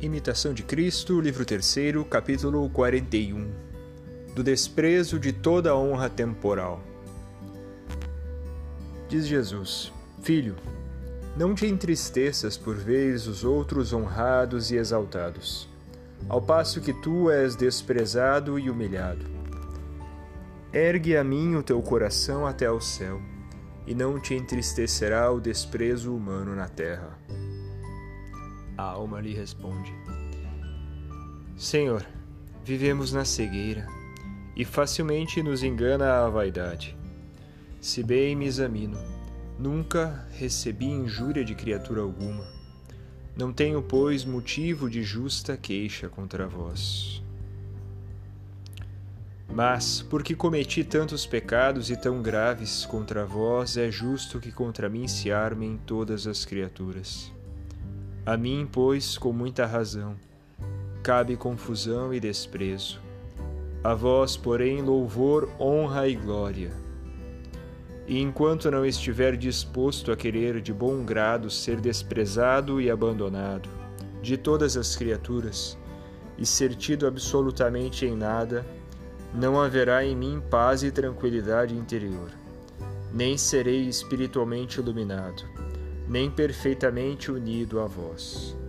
Imitação de Cristo, livro 3, capítulo 41 Do desprezo de toda honra temporal. Diz Jesus: Filho, não te entristeças por veres os outros honrados e exaltados, ao passo que tu és desprezado e humilhado. Ergue a mim o teu coração até ao céu, e não te entristecerá o desprezo humano na terra. A alma lhe responde: Senhor, vivemos na cegueira e facilmente nos engana a vaidade. Se bem me examino, nunca recebi injúria de criatura alguma. Não tenho, pois, motivo de justa queixa contra vós. Mas, porque cometi tantos pecados e tão graves contra vós, é justo que contra mim se armem todas as criaturas. A mim, pois, com muita razão, cabe confusão e desprezo. A vós, porém, louvor, honra e glória. E enquanto não estiver disposto a querer de bom grado ser desprezado e abandonado de todas as criaturas, e ser tido absolutamente em nada, não haverá em mim paz e tranquilidade interior, nem serei espiritualmente iluminado nem perfeitamente unido a vós.